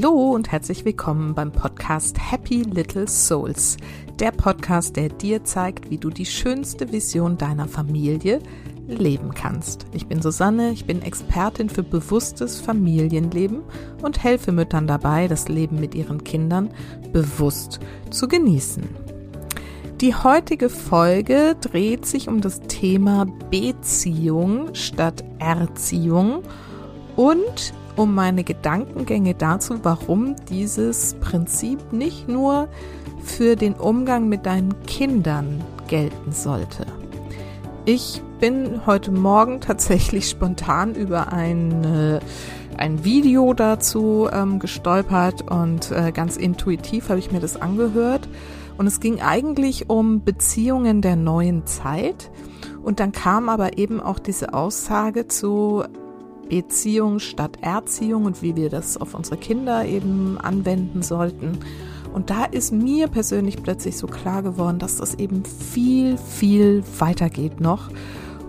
Hallo und herzlich willkommen beim Podcast Happy Little Souls. Der Podcast, der dir zeigt, wie du die schönste Vision deiner Familie leben kannst. Ich bin Susanne, ich bin Expertin für bewusstes Familienleben und helfe Müttern dabei, das Leben mit ihren Kindern bewusst zu genießen. Die heutige Folge dreht sich um das Thema Beziehung statt Erziehung und um meine Gedankengänge dazu, warum dieses Prinzip nicht nur für den Umgang mit deinen Kindern gelten sollte. Ich bin heute Morgen tatsächlich spontan über ein, äh, ein Video dazu ähm, gestolpert und äh, ganz intuitiv habe ich mir das angehört. Und es ging eigentlich um Beziehungen der neuen Zeit. Und dann kam aber eben auch diese Aussage zu Beziehung statt Erziehung und wie wir das auf unsere Kinder eben anwenden sollten. Und da ist mir persönlich plötzlich so klar geworden, dass das eben viel, viel weiter geht noch.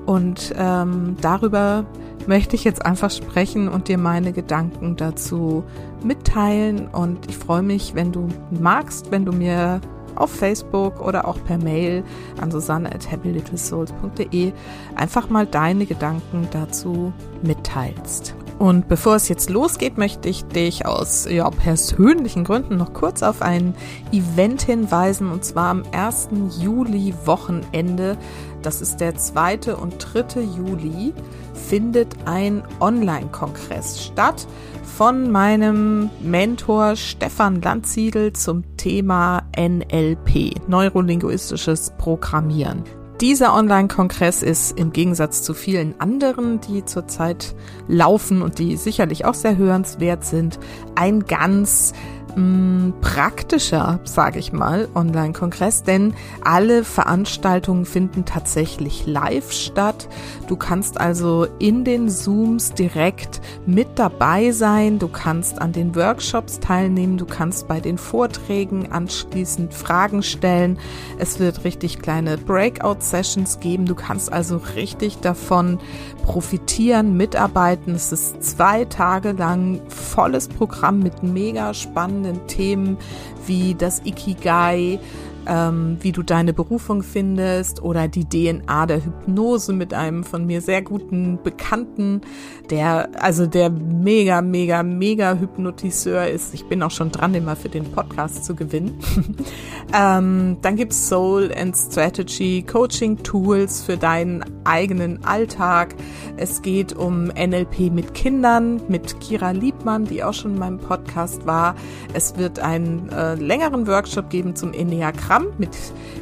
Und ähm, darüber möchte ich jetzt einfach sprechen und dir meine Gedanken dazu mitteilen. Und ich freue mich, wenn du magst, wenn du mir auf Facebook oder auch per Mail an susanne at happylittlesouls.de einfach mal deine Gedanken dazu mitteilst. Und bevor es jetzt losgeht, möchte ich dich aus ja, persönlichen Gründen noch kurz auf ein Event hinweisen, und zwar am 1. Juli Wochenende. Das ist der 2. und 3. Juli findet ein Online-Kongress statt von meinem Mentor Stefan Landsiedel zum Thema NLP, neurolinguistisches Programmieren. Dieser Online-Kongress ist im Gegensatz zu vielen anderen, die zurzeit laufen und die sicherlich auch sehr hörenswert sind, ein ganz mh, mm, praktischer, sage ich mal, Online-Kongress, denn alle Veranstaltungen finden tatsächlich live statt. Du kannst also in den Zooms direkt mit dabei sein, du kannst an den Workshops teilnehmen, du kannst bei den Vorträgen anschließend Fragen stellen. Es wird richtig kleine Breakout-Sessions geben, du kannst also richtig davon profitieren, mitarbeiten. Es ist zwei Tage lang volles Programm mit mega spannenden Themen wie das Ikigai, ähm, wie du deine Berufung findest oder die DNA der Hypnose mit einem von mir sehr guten Bekannten, der also der mega, mega, mega Hypnotiseur ist. Ich bin auch schon dran, den mal für den Podcast zu gewinnen. ähm, dann gibt's Soul and Strategy, Coaching Tools für deinen eigenen Alltag. Es geht um NLP mit Kindern, mit Kira Liebmann, die auch schon in meinem Podcast war. Es wird einen äh, längeren Workshop geben zum Enneagramm Programm mit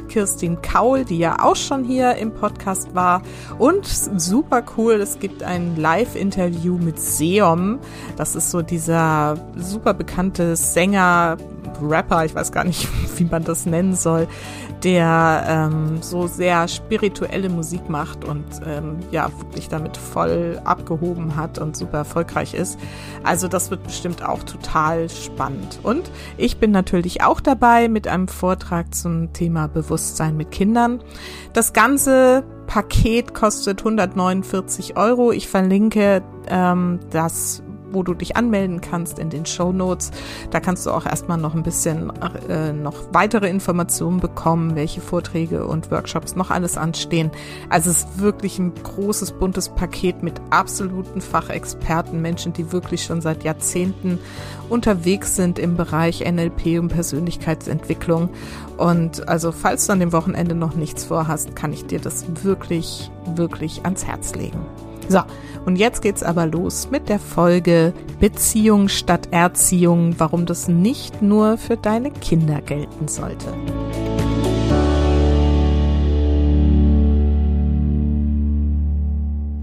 Kirstin Kaul, die ja auch schon hier im Podcast war. Und super cool, es gibt ein Live-Interview mit Seom. Das ist so dieser super bekannte Sänger, Rapper, ich weiß gar nicht, wie man das nennen soll, der ähm, so sehr spirituelle Musik macht und ähm, ja, wirklich damit voll abgehoben hat und super erfolgreich ist. Also das wird bestimmt auch total spannend. Und ich bin natürlich auch dabei mit einem Vortrag zum Thema Bewusstsein mit Kindern. Das ganze Paket kostet 149 Euro. Ich verlinke ähm, das wo du dich anmelden kannst in den Show Notes. Da kannst du auch erstmal noch ein bisschen äh, noch weitere Informationen bekommen, welche Vorträge und Workshops noch alles anstehen. Also es ist wirklich ein großes, buntes Paket mit absoluten Fachexperten, Menschen, die wirklich schon seit Jahrzehnten unterwegs sind im Bereich NLP und Persönlichkeitsentwicklung. Und also falls du an dem Wochenende noch nichts vorhast, kann ich dir das wirklich, wirklich ans Herz legen. So, und jetzt geht's aber los mit der Folge Beziehung statt Erziehung, warum das nicht nur für deine Kinder gelten sollte.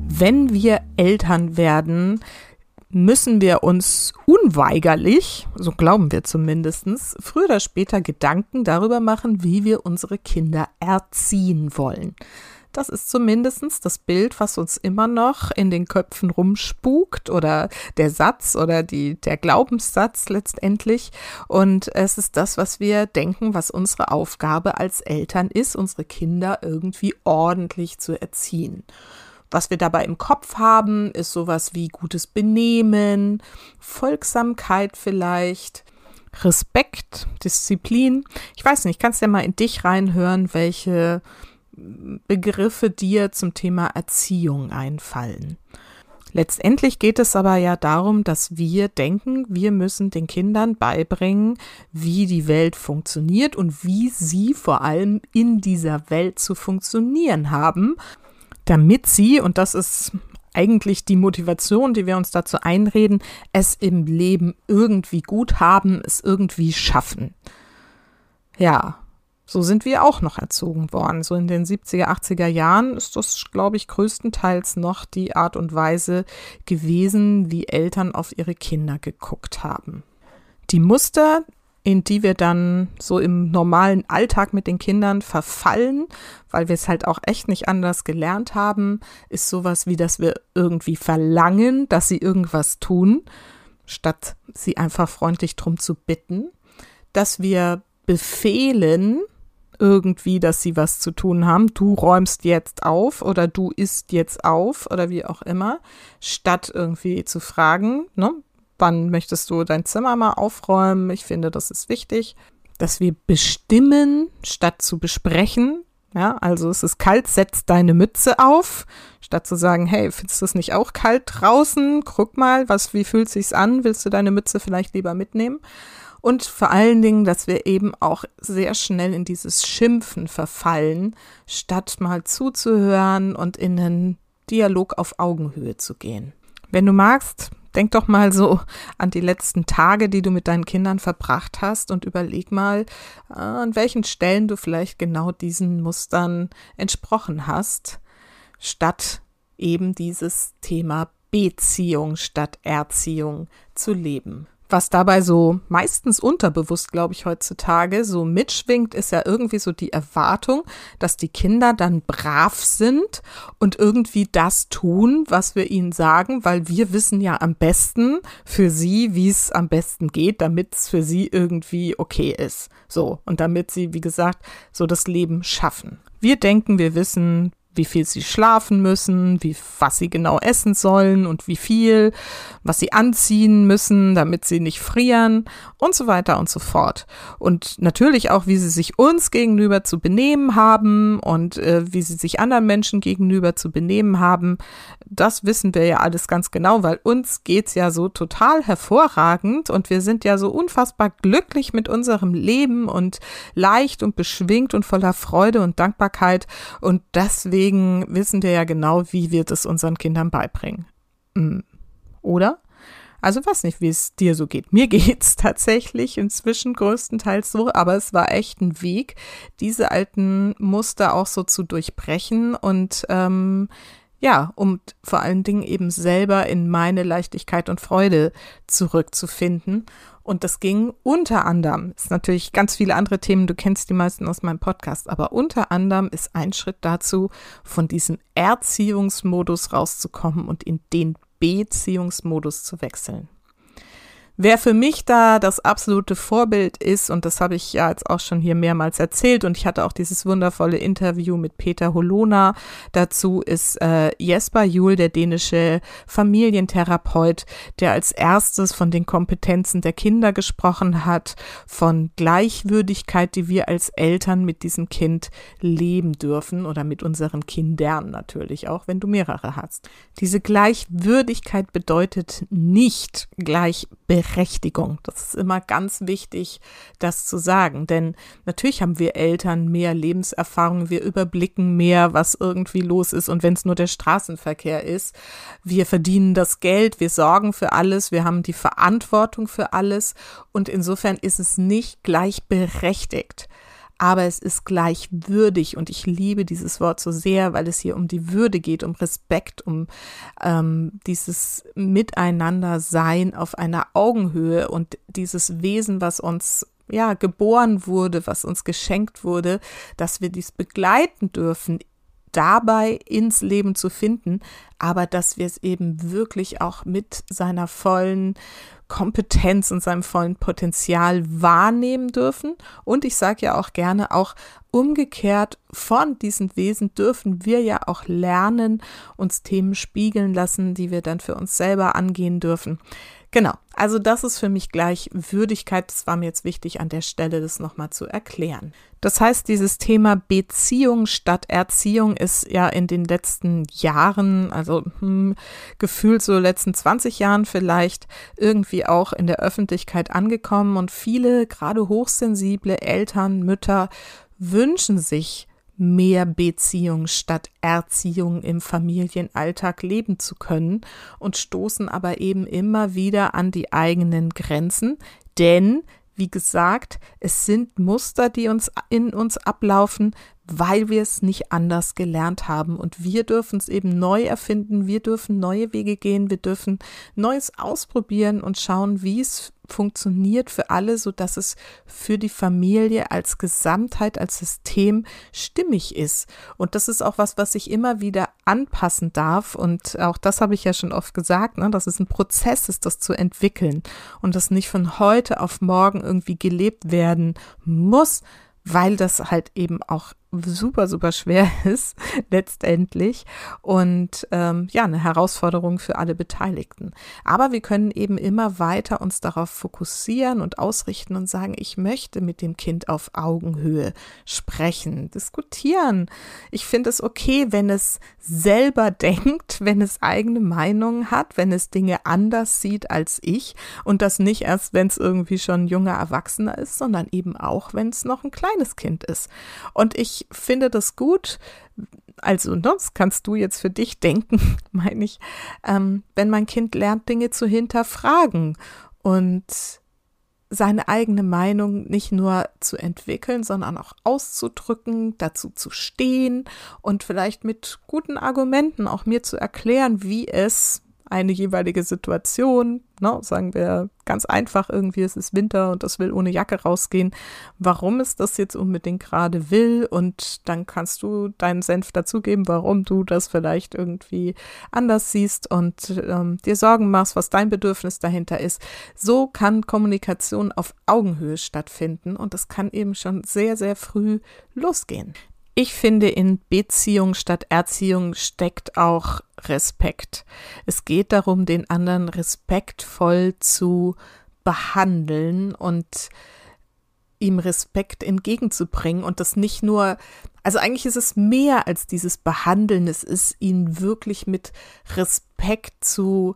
Wenn wir Eltern werden, müssen wir uns unweigerlich, so glauben wir zumindestens, früher oder später Gedanken darüber machen, wie wir unsere Kinder erziehen wollen. Das ist zumindestens das Bild, was uns immer noch in den Köpfen rumspukt oder der Satz oder die, der Glaubenssatz letztendlich. Und es ist das, was wir denken, was unsere Aufgabe als Eltern ist, unsere Kinder irgendwie ordentlich zu erziehen. Was wir dabei im Kopf haben, ist sowas wie gutes Benehmen, Folgsamkeit vielleicht, Respekt, Disziplin. Ich weiß nicht, kannst ja mal in dich reinhören, welche Begriffe dir zum Thema Erziehung einfallen. Letztendlich geht es aber ja darum, dass wir denken, wir müssen den Kindern beibringen, wie die Welt funktioniert und wie sie vor allem in dieser Welt zu funktionieren haben, damit sie, und das ist eigentlich die Motivation, die wir uns dazu einreden, es im Leben irgendwie gut haben, es irgendwie schaffen. Ja, so sind wir auch noch erzogen worden. So in den 70er, 80er Jahren ist das, glaube ich, größtenteils noch die Art und Weise gewesen, wie Eltern auf ihre Kinder geguckt haben. Die Muster, in die wir dann so im normalen Alltag mit den Kindern verfallen, weil wir es halt auch echt nicht anders gelernt haben, ist sowas wie, dass wir irgendwie verlangen, dass sie irgendwas tun, statt sie einfach freundlich drum zu bitten, dass wir befehlen, irgendwie, dass sie was zu tun haben. Du räumst jetzt auf oder du isst jetzt auf oder wie auch immer, statt irgendwie zu fragen, ne, wann möchtest du dein Zimmer mal aufräumen? Ich finde, das ist wichtig, dass wir bestimmen, statt zu besprechen. Ja, also es ist kalt, setz deine Mütze auf, statt zu sagen, hey, findest du es nicht auch kalt draußen? Guck mal, was, wie fühlt sich's an? Willst du deine Mütze vielleicht lieber mitnehmen? Und vor allen Dingen, dass wir eben auch sehr schnell in dieses Schimpfen verfallen, statt mal zuzuhören und in einen Dialog auf Augenhöhe zu gehen. Wenn du magst, denk doch mal so an die letzten Tage, die du mit deinen Kindern verbracht hast und überleg mal, äh, an welchen Stellen du vielleicht genau diesen Mustern entsprochen hast, statt eben dieses Thema Beziehung statt Erziehung zu leben was dabei so meistens unterbewusst, glaube ich, heutzutage so mitschwingt, ist ja irgendwie so die Erwartung, dass die Kinder dann brav sind und irgendwie das tun, was wir ihnen sagen, weil wir wissen ja am besten für sie, wie es am besten geht, damit es für sie irgendwie okay ist. So. Und damit sie, wie gesagt, so das Leben schaffen. Wir denken, wir wissen, wie viel sie schlafen müssen, wie, was sie genau essen sollen und wie viel, was sie anziehen müssen, damit sie nicht frieren und so weiter und so fort. Und natürlich auch, wie sie sich uns gegenüber zu benehmen haben und äh, wie sie sich anderen Menschen gegenüber zu benehmen haben. Das wissen wir ja alles ganz genau, weil uns geht's ja so total hervorragend und wir sind ja so unfassbar glücklich mit unserem Leben und leicht und beschwingt und voller Freude und Dankbarkeit und deswegen deswegen wissen wir ja genau, wie wir das unseren Kindern beibringen. Hm. Oder? Also weiß nicht, wie es dir so geht. Mir geht's tatsächlich inzwischen größtenteils so, aber es war echt ein Weg, diese alten Muster auch so zu durchbrechen und ähm, ja, um vor allen Dingen eben selber in meine Leichtigkeit und Freude zurückzufinden. Und das ging unter anderem, ist natürlich ganz viele andere Themen, du kennst die meisten aus meinem Podcast, aber unter anderem ist ein Schritt dazu, von diesem Erziehungsmodus rauszukommen und in den Beziehungsmodus zu wechseln. Wer für mich da das absolute Vorbild ist, und das habe ich ja jetzt auch schon hier mehrmals erzählt, und ich hatte auch dieses wundervolle Interview mit Peter Holona dazu, ist äh, Jesper Juhl, der dänische Familientherapeut, der als erstes von den Kompetenzen der Kinder gesprochen hat, von Gleichwürdigkeit, die wir als Eltern mit diesem Kind leben dürfen oder mit unseren Kindern natürlich, auch wenn du mehrere hast. Diese Gleichwürdigkeit bedeutet nicht Berechtigung. Das ist immer ganz wichtig, das zu sagen, denn natürlich haben wir Eltern mehr Lebenserfahrung, wir überblicken mehr, was irgendwie los ist. Und wenn es nur der Straßenverkehr ist, wir verdienen das Geld, wir sorgen für alles, wir haben die Verantwortung für alles. Und insofern ist es nicht gleichberechtigt aber es ist gleichwürdig und ich liebe dieses Wort so sehr, weil es hier um die Würde geht, um Respekt, um ähm, dieses Miteinander-Sein auf einer Augenhöhe und dieses Wesen, was uns ja geboren wurde, was uns geschenkt wurde, dass wir dies begleiten dürfen dabei ins Leben zu finden, aber dass wir es eben wirklich auch mit seiner vollen Kompetenz und seinem vollen Potenzial wahrnehmen dürfen. Und ich sage ja auch gerne, auch umgekehrt von diesen Wesen dürfen wir ja auch lernen, uns Themen spiegeln lassen, die wir dann für uns selber angehen dürfen. Genau, also das ist für mich gleich Würdigkeit. Das war mir jetzt wichtig an der Stelle, das nochmal zu erklären. Das heißt, dieses Thema Beziehung statt Erziehung ist ja in den letzten Jahren, also hm, gefühlt so letzten 20 Jahren vielleicht, irgendwie auch in der Öffentlichkeit angekommen und viele, gerade hochsensible Eltern, Mütter, wünschen sich mehr Beziehung statt Erziehung im Familienalltag leben zu können und stoßen aber eben immer wieder an die eigenen Grenzen, denn wie gesagt, es sind Muster, die uns in uns ablaufen, weil wir es nicht anders gelernt haben. Und wir dürfen es eben neu erfinden, wir dürfen neue Wege gehen, wir dürfen Neues ausprobieren und schauen, wie es funktioniert für alle, so dass es für die Familie als Gesamtheit, als System stimmig ist. Und das ist auch was, was sich immer wieder anpassen darf. Und auch das habe ich ja schon oft gesagt, ne, dass es ein Prozess ist, das zu entwickeln und das nicht von heute auf morgen irgendwie gelebt werden muss, weil das halt eben auch super, super schwer ist, letztendlich. Und ähm, ja, eine Herausforderung für alle Beteiligten. Aber wir können eben immer weiter uns darauf fokussieren und ausrichten und sagen, ich möchte mit dem Kind auf Augenhöhe sprechen, diskutieren. Ich finde es okay, wenn es selber denkt, wenn es eigene Meinungen hat, wenn es Dinge anders sieht als ich und das nicht erst, wenn es irgendwie schon ein junger Erwachsener ist, sondern eben auch, wenn es noch ein kleines Kind ist. Und ich finde das gut. Also, das kannst du jetzt für dich denken, meine ich, ähm, wenn mein Kind lernt, Dinge zu hinterfragen und seine eigene Meinung nicht nur zu entwickeln, sondern auch auszudrücken, dazu zu stehen und vielleicht mit guten Argumenten auch mir zu erklären, wie es eine jeweilige Situation, ne, sagen wir ganz einfach irgendwie, es ist Winter und das will ohne Jacke rausgehen, warum es das jetzt unbedingt gerade will und dann kannst du deinen Senf dazugeben, warum du das vielleicht irgendwie anders siehst und ähm, dir Sorgen machst, was dein Bedürfnis dahinter ist. So kann Kommunikation auf Augenhöhe stattfinden und das kann eben schon sehr, sehr früh losgehen. Ich finde, in Beziehung statt Erziehung steckt auch Respekt. Es geht darum, den anderen respektvoll zu behandeln und ihm Respekt entgegenzubringen und das nicht nur, also eigentlich ist es mehr als dieses Behandeln, es ist ihn wirklich mit Respekt zu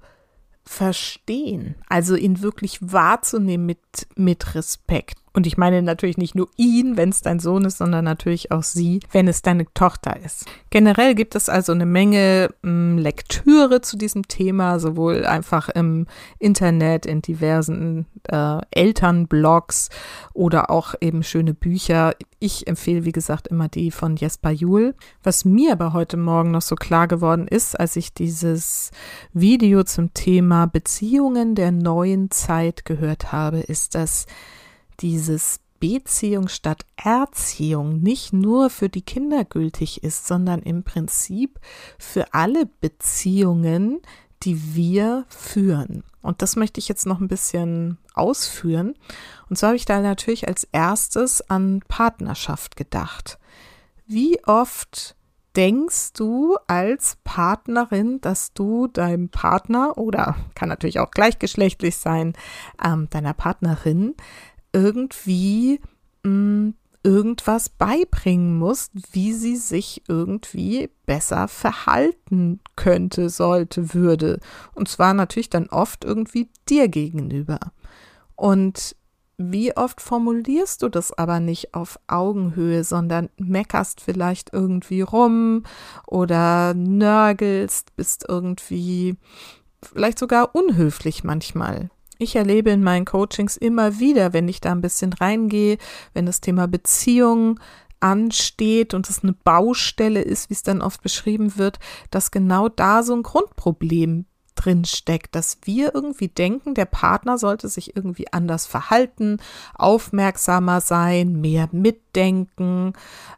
verstehen, also ihn wirklich wahrzunehmen mit, mit Respekt. Und ich meine natürlich nicht nur ihn, wenn es dein Sohn ist, sondern natürlich auch sie, wenn es deine Tochter ist. Generell gibt es also eine Menge m, hm, Lektüre zu diesem Thema, sowohl einfach im Internet, in diversen äh, Elternblogs oder auch eben schöne Bücher. Ich empfehle, wie gesagt, immer die von Jesper Juhl. Was mir aber heute Morgen noch so klar geworden ist, als ich dieses Video zum Thema Beziehungen der neuen Zeit gehört habe, ist, dass dieses Beziehung statt Erziehung nicht nur für die Kinder gültig ist, sondern im Prinzip für alle Beziehungen, die wir führen. Und das möchte ich jetzt noch ein bisschen ausführen. Und so habe ich da natürlich als erstes an Partnerschaft gedacht. Wie oft denkst du als Partnerin, dass du deinem Partner oder kann natürlich auch gleichgeschlechtlich sein, ähm, deiner Partnerin irgendwie mm, irgendwas beibringen musst, wie sie sich irgendwie besser verhalten könnte, sollte, würde. Und zwar natürlich dann oft irgendwie dir gegenüber. Und wie oft formulierst du das aber nicht auf Augenhöhe, sondern meckerst vielleicht irgendwie rum oder nörgelst, bist irgendwie vielleicht sogar unhöflich manchmal. Ich erlebe in meinen Coachings immer wieder, wenn ich da ein bisschen reingehe, wenn das Thema Beziehung ansteht und es eine Baustelle ist, wie es dann oft beschrieben wird, dass genau da so ein Grundproblem drin steckt, dass wir irgendwie denken, der Partner sollte sich irgendwie anders verhalten, aufmerksamer sein, mehr mit denken,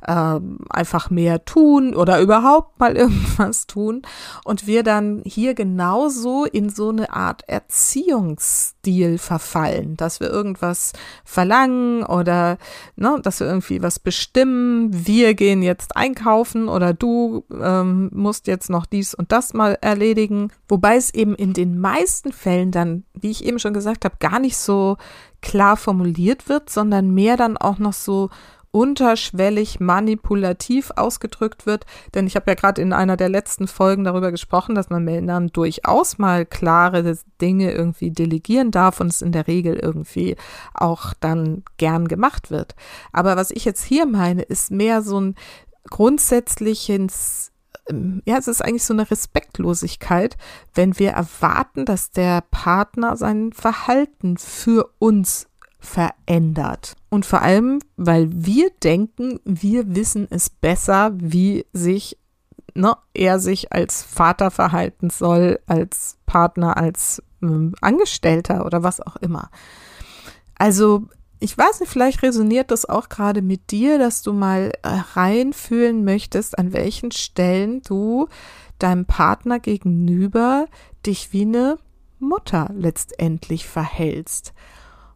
äh, einfach mehr tun oder überhaupt mal irgendwas tun. Und wir dann hier genauso in so eine Art Erziehungsstil verfallen, dass wir irgendwas verlangen oder ne, dass wir irgendwie was bestimmen, wir gehen jetzt einkaufen oder du ähm, musst jetzt noch dies und das mal erledigen, wobei es eben in den meisten Fällen dann, wie ich eben schon gesagt habe, gar nicht so klar formuliert wird, sondern mehr dann auch noch so unterschwellig manipulativ ausgedrückt wird. Denn ich habe ja gerade in einer der letzten Folgen darüber gesprochen, dass man Männern durchaus mal klare Dinge irgendwie delegieren darf und es in der Regel irgendwie auch dann gern gemacht wird. Aber was ich jetzt hier meine, ist mehr so ein grundsätzliches ja, es ist eigentlich so eine Respektlosigkeit, wenn wir erwarten, dass der Partner sein Verhalten für uns verändert. Und vor allem, weil wir denken, wir wissen es besser, wie sich ne, er sich als Vater verhalten soll, als Partner, als ähm, Angestellter oder was auch immer. Also ich weiß nicht, vielleicht resoniert das auch gerade mit dir, dass du mal äh, reinfühlen möchtest, an welchen Stellen du deinem Partner gegenüber dich wie eine Mutter letztendlich verhältst.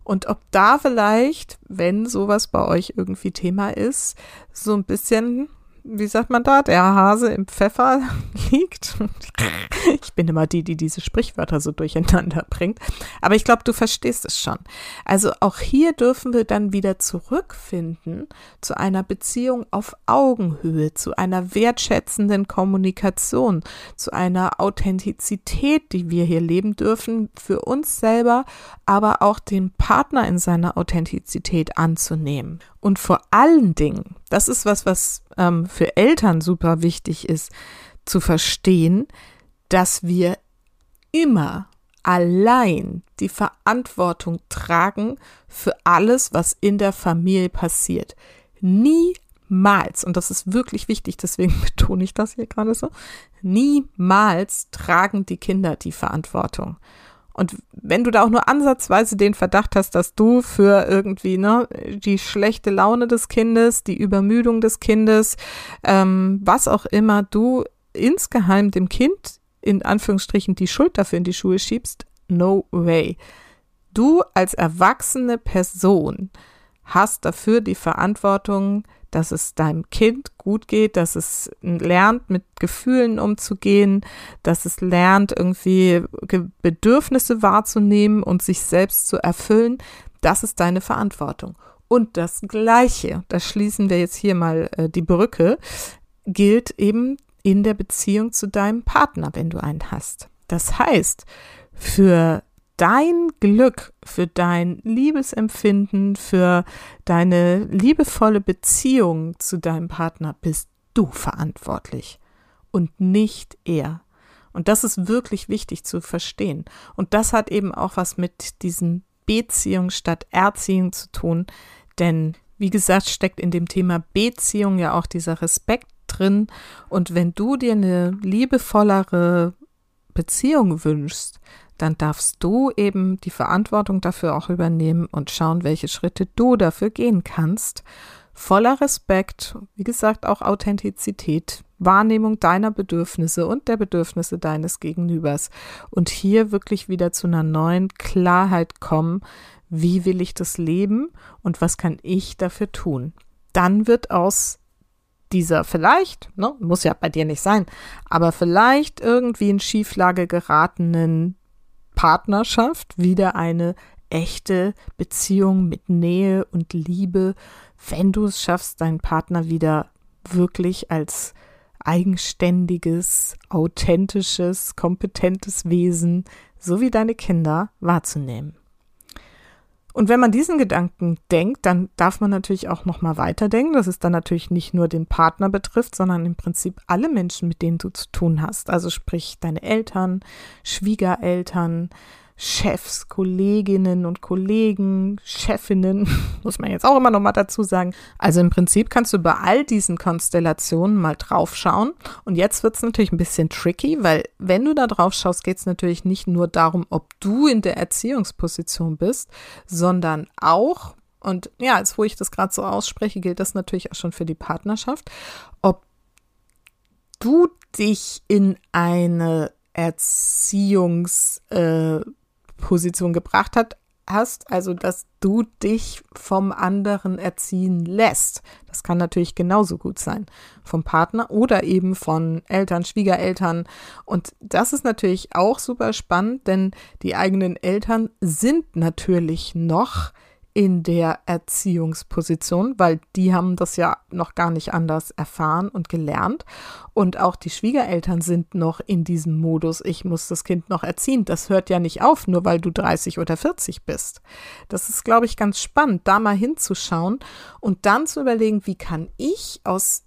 Und ob da vielleicht, wenn sowas bei euch irgendwie Thema ist, so ein bisschen wie sagt man da, der Hase im Pfeffer liegt. Ich bin immer die, die diese Sprichwörter so durcheinander bringt. Aber ich glaube, du verstehst es schon. Also auch hier dürfen wir dann wieder zurückfinden zu einer Beziehung auf Augenhöhe, zu einer wertschätzenden Kommunikation, zu einer Authentizität, die wir hier leben dürfen, für uns selber, aber auch den Partner in seiner Authentizität anzunehmen. Und vor allen Dingen, das ist was, was ähm, für Eltern super wichtig ist, zu verstehen, dass wir immer allein die Verantwortung tragen für alles, was in der Familie passiert. Niemals, und das ist wirklich wichtig, deswegen betone ich das hier gerade so, niemals tragen die Kinder die Verantwortung. Und wenn du da auch nur ansatzweise den Verdacht hast, dass du für irgendwie ne, die schlechte Laune des Kindes, die Übermüdung des Kindes, ähm, was auch immer, du insgeheim dem Kind in Anführungsstrichen die Schuld dafür in die Schuhe schiebst, no way. Du als erwachsene Person hast dafür die Verantwortung, dass es deinem Kind gut geht, dass es lernt, mit Gefühlen umzugehen, dass es lernt, irgendwie Bedürfnisse wahrzunehmen und sich selbst zu erfüllen. Das ist deine Verantwortung. Und das Gleiche, da schließen wir jetzt hier mal äh, die Brücke, gilt eben in der Beziehung zu deinem Partner, wenn du einen hast. Das heißt, für dein Glück, für dein Liebesempfinden, für deine liebevolle Beziehung zu deinem Partner bist du verantwortlich und nicht er. Und das ist wirklich wichtig zu verstehen. Und das hat eben auch was mit diesen Beziehung statt Erziehung zu tun, denn wie gesagt, steckt in dem Thema Beziehung ja auch dieser Respekt drin. Und wenn du dir eine liebevollere Beziehung wünschst, dann darfst du eben die Verantwortung dafür auch übernehmen und schauen, welche Schritte du dafür gehen kannst. Voller Respekt, wie gesagt, auch Authentizität, Wahrnehmung deiner Bedürfnisse und der Bedürfnisse deines Gegenübers. Und hier wirklich wieder zu einer neuen Klarheit kommen, wie will ich das leben und was kann ich dafür tun. Dann wird aus dieser vielleicht, ne, muss ja bei dir nicht sein, aber vielleicht irgendwie in Schieflage geratenen Partnerschaft wieder eine echte Beziehung mit Nähe und Liebe, wenn du es schaffst, deinen Partner wieder wirklich als eigenständiges, authentisches, kompetentes Wesen, so wie deine Kinder wahrzunehmen. Und wenn man diesen Gedanken denkt, dann darf man natürlich auch noch mal weiterdenken, dass es dann natürlich nicht nur den Partner betrifft, sondern im Prinzip alle Menschen, mit denen du zu tun hast. Also sprich deine Eltern, Schwiegereltern, Chefs, Kolleginnen und Kollegen, Chefinnen, muss man jetzt auch immer noch mal dazu sagen. Also im Prinzip kannst du bei all diesen Konstellationen mal draufschauen. Und jetzt wird es natürlich ein bisschen tricky, weil wenn du da drauf schaust, geht es natürlich nicht nur darum, ob du in der Erziehungsposition bist, sondern auch, und ja, jetzt wo ich das gerade so ausspreche, gilt das natürlich auch schon für die Partnerschaft, ob du dich in eine Erziehungsposition äh, gebracht hat, hast, also dass du dich vom anderen erziehen lässt. Das kann natürlich genauso gut sein. Vom Partner oder eben von Eltern, Schwiegereltern. Und das ist natürlich auch super spannend, denn die eigenen Eltern sind natürlich noch in der Erziehungsposition, weil die haben das ja noch gar nicht anders erfahren und gelernt. Und auch die Schwiegereltern sind noch in diesem Modus, ich muss das Kind noch erziehen. Das hört ja nicht auf, nur weil du 30 oder 40 bist. Das ist, glaube ich, ganz spannend, da mal hinzuschauen und dann zu überlegen, wie kann ich aus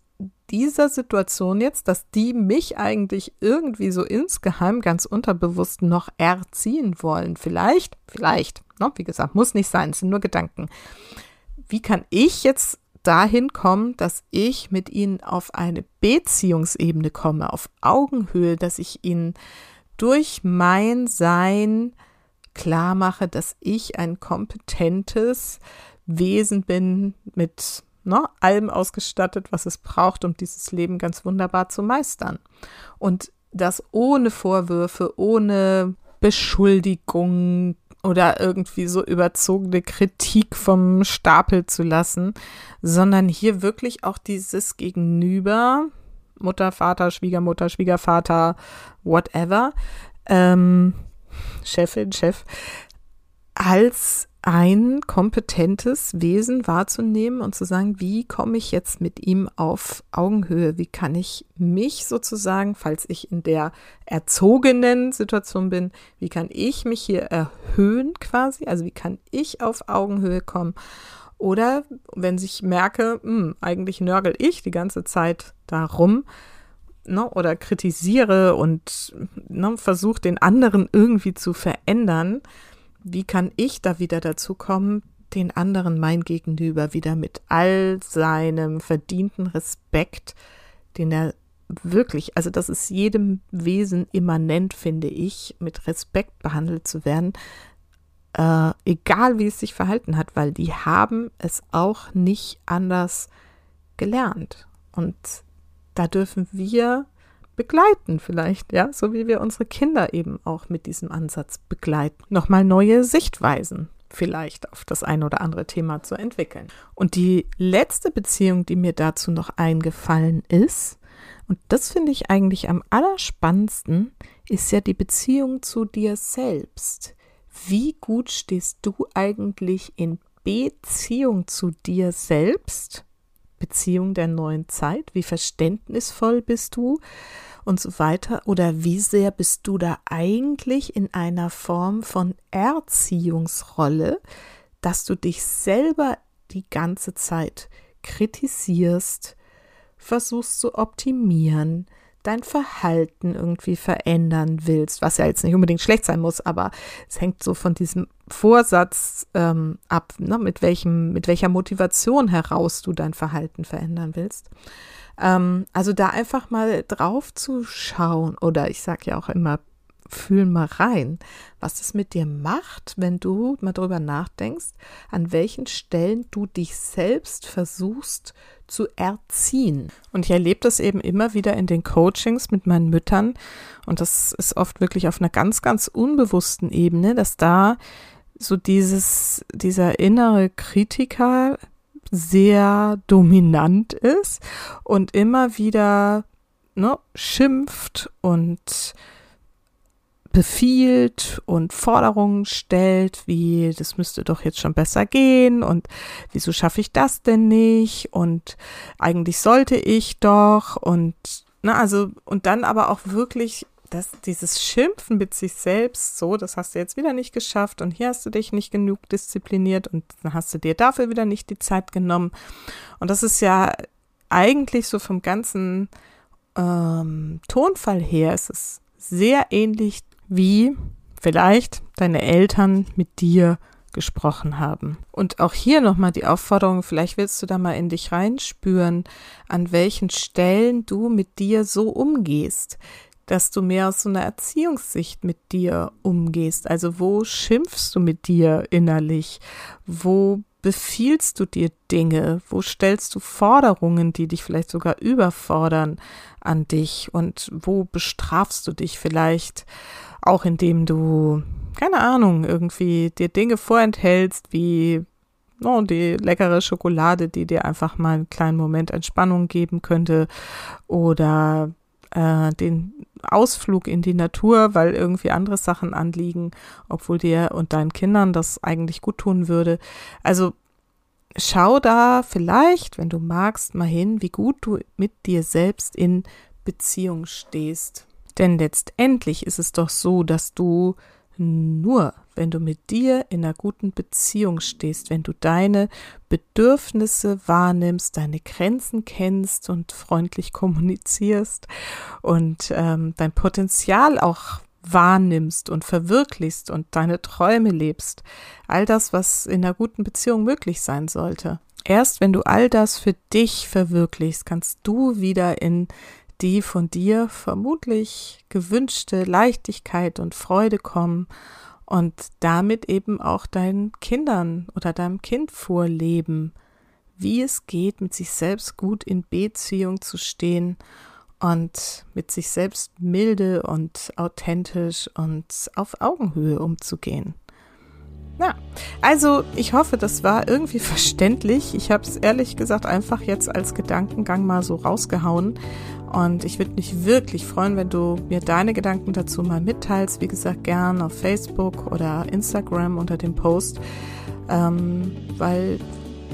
dieser Situation jetzt, dass die mich eigentlich irgendwie so insgeheim ganz unterbewusst noch erziehen wollen. Vielleicht, vielleicht, ne? wie gesagt, muss nicht sein, es sind nur Gedanken. Wie kann ich jetzt dahin kommen, dass ich mit ihnen auf eine Beziehungsebene komme, auf Augenhöhe, dass ich ihnen durch mein Sein klar mache, dass ich ein kompetentes Wesen bin mit ne, allem ausgestattet, was es braucht, um dieses Leben ganz wunderbar zu meistern. Und das ohne Vorwürfe, ohne Beschuldigung oder irgendwie so überzogene Kritik vom Stapel zu lassen, sondern hier wirklich auch dieses Gegenüber, Mutter, Vater, Schwiegermutter, Schwiegervater, whatever, ähm, Chefin, Chef, als ein kompetentes Wesen wahrzunehmen und zu sagen, wie komme ich jetzt mit ihm auf Augenhöhe? Wie kann ich mich sozusagen, falls ich in der erzogenen Situation bin, wie kann ich mich hier erhöhen quasi? Also wie kann ich auf Augenhöhe kommen? Oder wenn ich merke, mh, hm, eigentlich nörgel ich die ganze Zeit darum, ne, oder kritisiere und ne, versuche den anderen irgendwie zu verändern, wie kann ich da wieder dazu kommen, den anderen, mein Gegenüber, wieder mit all seinem verdienten Respekt, den er wirklich, also das ist jedem Wesen immanent, finde ich, mit Respekt behandelt zu werden, äh, egal wie es sich verhalten hat, weil die haben es auch nicht anders gelernt. Und da dürfen wir begleiten vielleicht, ja, so wie wir unsere Kinder eben auch mit diesem Ansatz begleiten. Nochmal neue Sichtweisen vielleicht auf das ein oder andere Thema zu entwickeln. Und die letzte Beziehung, die mir dazu noch eingefallen ist, und das finde ich eigentlich am allerspannendsten, ist ja die Beziehung zu dir selbst. Wie gut stehst du eigentlich in Beziehung zu dir selbst? Beziehung der neuen Zeit? Wie verständnisvoll bist du? und so weiter? Oder wie sehr bist du da eigentlich in einer Form von Erziehungsrolle, dass du dich selber die ganze Zeit kritisierst, versuchst zu optimieren, dein Verhalten irgendwie verändern willst, was ja jetzt nicht unbedingt schlecht sein muss, aber es hängt so von diesem Vorsatz ähm, ab, ne, mit welchem, mit welcher Motivation heraus du dein Verhalten verändern willst. Ähm, also da einfach mal drauf zu schauen oder ich sage ja auch immer, fühl mal rein, was es mit dir macht, wenn du mal drüber nachdenkst, an welchen Stellen du dich selbst versuchst zu erziehen. Und ich erlebe das eben immer wieder in den Coachings mit meinen Müttern und das ist oft wirklich auf einer ganz, ganz unbewussten Ebene, dass da so dieses, dieser innere Kritiker sehr dominant ist und immer wieder ne, schimpft und befiehlt und Forderungen stellt, wie das müsste doch jetzt schon besser gehen und wieso schaffe ich das denn nicht und eigentlich sollte ich doch und na also und dann aber auch wirklich das, dieses Schimpfen mit sich selbst, so, das hast du jetzt wieder nicht geschafft und hier hast du dich nicht genug diszipliniert und dann hast du dir dafür wieder nicht die Zeit genommen. Und das ist ja eigentlich so vom ganzen ähm, Tonfall her, ist es sehr ähnlich wie vielleicht deine Eltern mit dir gesprochen haben. Und auch hier nochmal die Aufforderung, vielleicht willst du da mal in dich reinspüren, an welchen Stellen du mit dir so umgehst dass du mehr aus so einer Erziehungssicht mit dir umgehst. Also wo schimpfst du mit dir innerlich? Wo befiehlst du dir Dinge? Wo stellst du Forderungen, die dich vielleicht sogar überfordern an dich? Und wo bestrafst du dich vielleicht auch, indem du, keine Ahnung, irgendwie dir Dinge vorenthältst, wie oh, die leckere Schokolade, die dir einfach mal einen kleinen Moment Entspannung geben könnte oder äh, den Ausflug in die Natur, weil irgendwie andere Sachen anliegen, obwohl dir und deinen Kindern das eigentlich gut tun würde. Also schau da vielleicht, wenn du magst, mal hin, wie gut du mit dir selbst in Beziehung stehst. Denn letztendlich ist es doch so, dass du nur, wenn du mit dir in einer guten Beziehung stehst, wenn du deine Bedürfnisse wahrnimmst, deine Grenzen kennst und freundlich kommunizierst und ähm, dein Potenzial auch wahrnimmst und verwirklichst und deine Träume lebst, all das, was in einer guten Beziehung möglich sein sollte. Erst wenn du all das für dich verwirklichst, kannst du wieder in die von dir vermutlich gewünschte Leichtigkeit und Freude kommen und damit eben auch deinen Kindern oder deinem Kind vorleben, wie es geht, mit sich selbst gut in Beziehung zu stehen und mit sich selbst milde und authentisch und auf Augenhöhe umzugehen. Ja, also ich hoffe, das war irgendwie verständlich. Ich habe es ehrlich gesagt einfach jetzt als Gedankengang mal so rausgehauen. Und ich würde mich wirklich freuen, wenn du mir deine Gedanken dazu mal mitteilst. Wie gesagt, gern auf Facebook oder Instagram unter dem Post, ähm, weil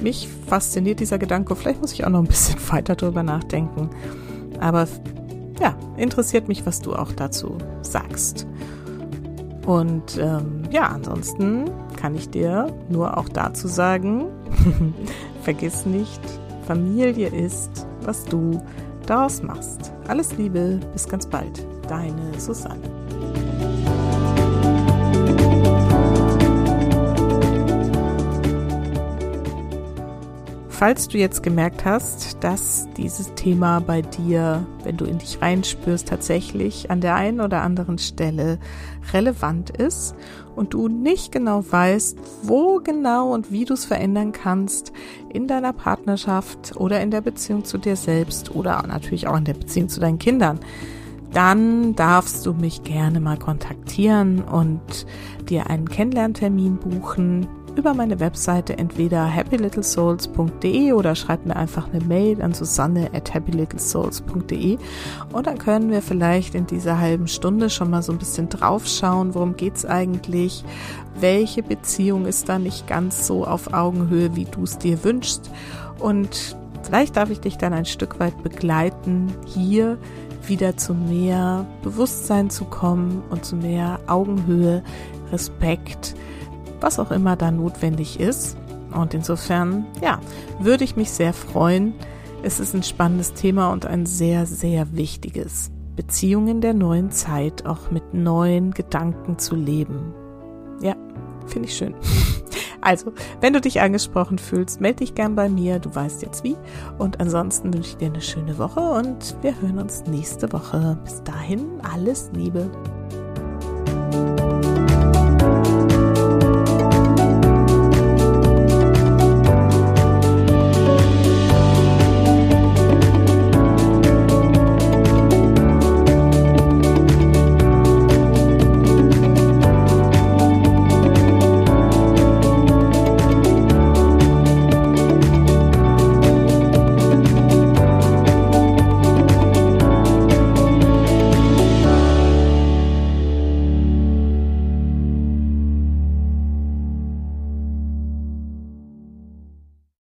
mich fasziniert dieser Gedanke. Vielleicht muss ich auch noch ein bisschen weiter darüber nachdenken. Aber ja, interessiert mich, was du auch dazu sagst. Und ähm, ja, ansonsten kann ich dir nur auch dazu sagen, vergiss nicht, Familie ist, was du daraus machst. Alles Liebe, bis ganz bald. Deine Susanne. Falls du jetzt gemerkt hast, dass dieses Thema bei dir, wenn du in dich reinspürst, tatsächlich an der einen oder anderen Stelle relevant ist und du nicht genau weißt, wo genau und wie du es verändern kannst in deiner Partnerschaft oder in der Beziehung zu dir selbst oder natürlich auch in der Beziehung zu deinen Kindern, dann darfst du mich gerne mal kontaktieren und dir einen Kennenlerntermin buchen über meine Webseite entweder happylittlesouls.de oder schreib mir einfach eine Mail an susanne at happylittlesouls.de und dann können wir vielleicht in dieser halben Stunde schon mal so ein bisschen drauf schauen, worum geht's eigentlich, welche Beziehung ist da nicht ganz so auf Augenhöhe, wie du es dir wünschst? Und vielleicht darf ich dich dann ein Stück weit begleiten, hier wieder zu mehr Bewusstsein zu kommen und zu mehr Augenhöhe, Respekt, was auch immer da notwendig ist. Und insofern, ja, würde ich mich sehr freuen. Es ist ein spannendes Thema und ein sehr, sehr wichtiges. Beziehungen der neuen Zeit auch mit neuen Gedanken zu leben. Ja, finde ich schön. Also, wenn du dich angesprochen fühlst, melde dich gern bei mir. Du weißt jetzt wie. Und ansonsten wünsche ich dir eine schöne Woche und wir hören uns nächste Woche. Bis dahin, alles Liebe.